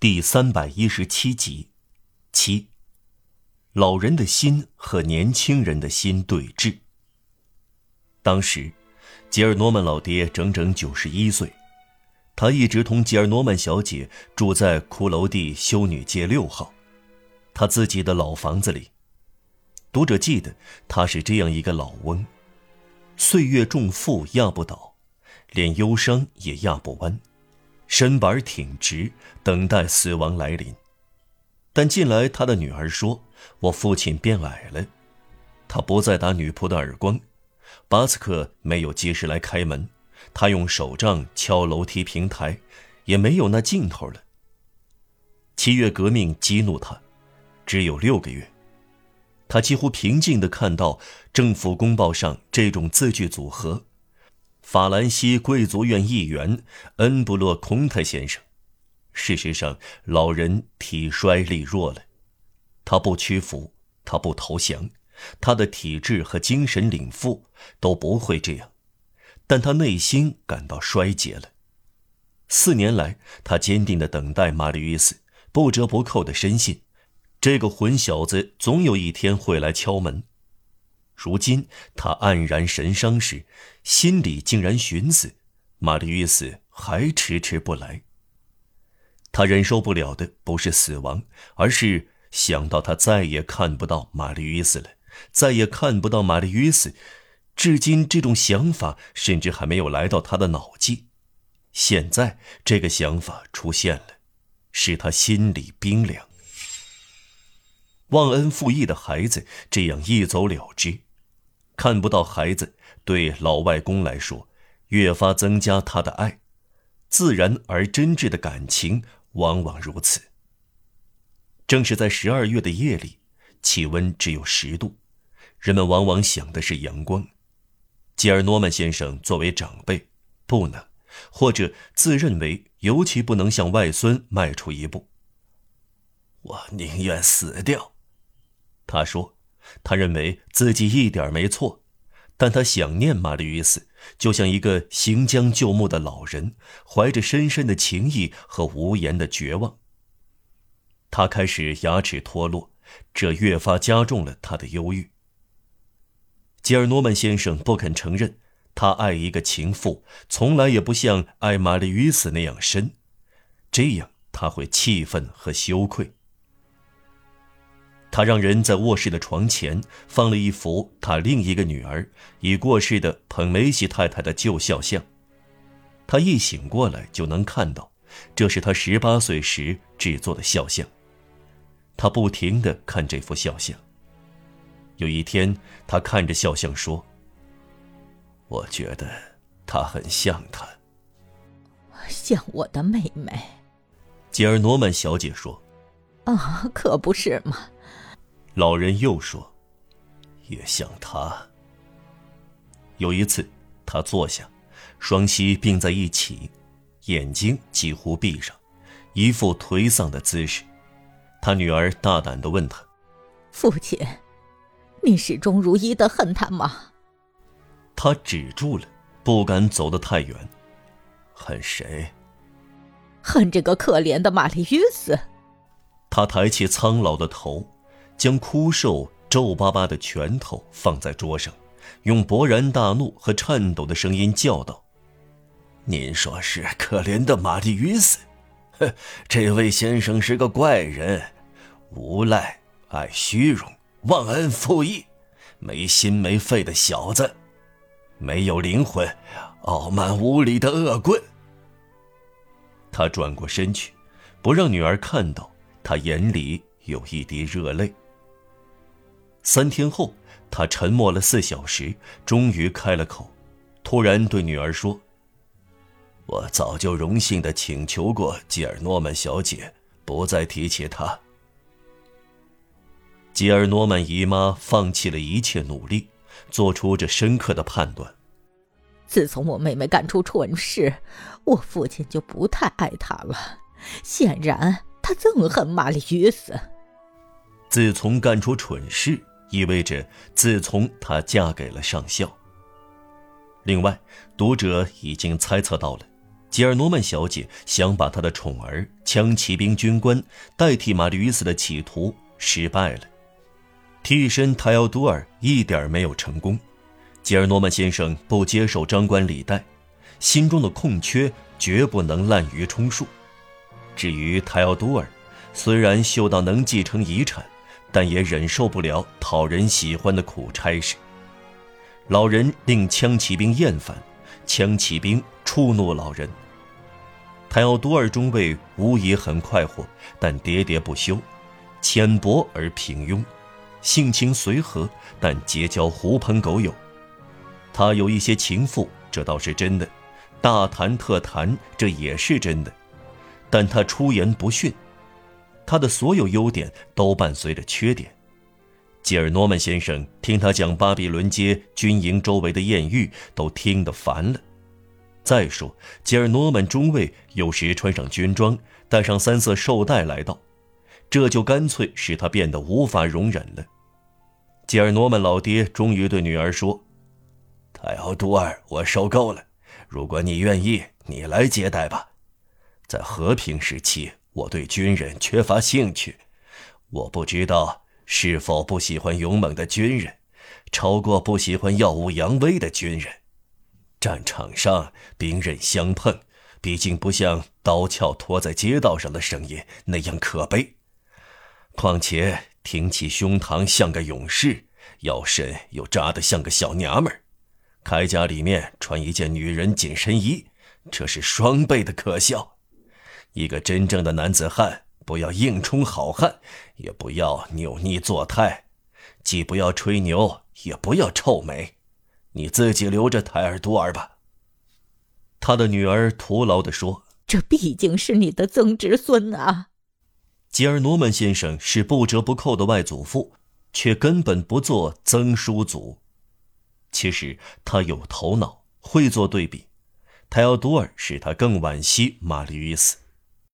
第三百一十七集，七。老人的心和年轻人的心对峙。当时，吉尔诺曼老爹整整九十一岁，他一直同吉尔诺曼小姐住在骷髅地修女街六号，他自己的老房子里。读者记得，他是这样一个老翁，岁月重负压不倒，连忧伤也压不弯。身板挺直，等待死亡来临。但近来他的女儿说：“我父亲变矮了。”他不再打女仆的耳光。巴斯克没有及时来开门，他用手杖敲楼梯平台，也没有那劲头了。七月革命激怒他，只有六个月。他几乎平静地看到政府公报上这种字句组合。法兰西贵族院议员恩布洛孔特先生，事实上，老人体衰力弱了。他不屈服，他不投降，他的体质和精神禀赋都不会这样，但他内心感到衰竭了。四年来，他坚定地等待玛丽·约斯，不折不扣地深信，这个混小子总有一天会来敲门。如今他黯然神伤时，心里竟然寻思：玛丽约斯还迟迟不来。他忍受不了的不是死亡，而是想到他再也看不到玛丽约斯了，再也看不到玛丽约斯。至今这种想法甚至还没有来到他的脑际，现在这个想法出现了，使他心里冰凉。忘恩负义的孩子这样一走了之。看不到孩子，对老外公来说，越发增加他的爱，自然而真挚的感情往往如此。正是在十二月的夜里，气温只有十度，人们往往想的是阳光。吉尔诺曼先生作为长辈，不能，或者自认为尤其不能向外孙迈出一步。我宁愿死掉，他说。他认为自己一点没错，但他想念玛丽·与斯，就像一个行将就木的老人，怀着深深的情谊和无言的绝望。他开始牙齿脱落，这越发加重了他的忧郁。吉尔诺曼先生不肯承认，他爱一个情妇，从来也不像爱玛丽·与斯那样深，这样他会气愤和羞愧。他让人在卧室的床前放了一幅他另一个女儿已过世的彭梅西太太的旧肖像。他一醒过来就能看到，这是他十八岁时制作的肖像。他不停地看这幅肖像。有一天，他看着肖像说：“我觉得她很像他，像我的妹妹。”吉尔诺曼小姐说：“啊，可不是嘛。”老人又说：“也像他。”有一次，他坐下，双膝并在一起，眼睛几乎闭上，一副颓丧的姿势。他女儿大胆的问他：“父亲，你始终如一的恨他吗？”他止住了，不敢走得太远。恨谁？恨这个可怜的玛丽·约斯。他抬起苍老的头。将枯瘦皱巴巴的拳头放在桌上，用勃然大怒和颤抖的声音叫道：“您说是可怜的玛丽·约斯？呵，这位先生是个怪人，无赖，爱虚荣，忘恩负义，没心没肺的小子，没有灵魂，傲慢无礼的恶棍。”他转过身去，不让女儿看到他眼里有一滴热泪。三天后，他沉默了四小时，终于开了口，突然对女儿说：“我早就荣幸的请求过吉尔诺曼小姐，不再提起他。”吉尔诺曼姨妈放弃了一切努力，做出这深刻的判断：自从我妹妹干出蠢事，我父亲就不太爱她了。显然，他憎恨玛丽·约瑟。自从干出蠢事。意味着，自从她嫁给了上校。另外，读者已经猜测到了，吉尔诺曼小姐想把她的宠儿枪骑兵军官代替玛丽·与斯的企图失败了，替身泰奥多尔一点没有成功。吉尔诺曼先生不接受张冠李戴，心中的空缺绝不能滥竽充数。至于泰奥多尔，虽然嗅到能继承遗产，但也忍受不了讨人喜欢的苦差事。老人令枪骑兵厌烦，枪骑兵触怒老人。泰奥多尔中尉无疑很快活，但喋喋不休，浅薄而平庸，性情随和，但结交狐朋狗友。他有一些情妇，这倒是真的；大谈特谈，这也是真的。但他出言不逊，他的所有优点都伴随着缺点。吉尔诺曼先生听他讲巴比伦街军营周围的艳遇，都听得烦了。再说，吉尔诺曼中尉有时穿上军装，带上三色绶带来到，这就干脆使他变得无法容忍了。吉尔诺曼老爹终于对女儿说：“泰奥多尔，我受够了。如果你愿意，你来接待吧。在和平时期，我对军人缺乏兴趣。我不知道是否不喜欢勇猛的军人，超过不喜欢耀武扬威的军人。”战场上兵刃相碰，毕竟不像刀鞘拖在街道上的声音那样可悲。况且挺起胸膛像个勇士，腰身又扎得像个小娘们儿，铠甲里面穿一件女人紧身衣，这是双倍的可笑。一个真正的男子汉，不要硬充好汉，也不要扭捏作态，既不要吹牛，也不要臭美。你自己留着泰尔多尔吧。他的女儿徒劳地说：“这毕竟是你的曾侄孙啊。”吉尔诺曼先生是不折不扣的外祖父，却根本不做曾叔祖。其实他有头脑，会做对比。泰奥多尔使他更惋惜玛丽·与斯。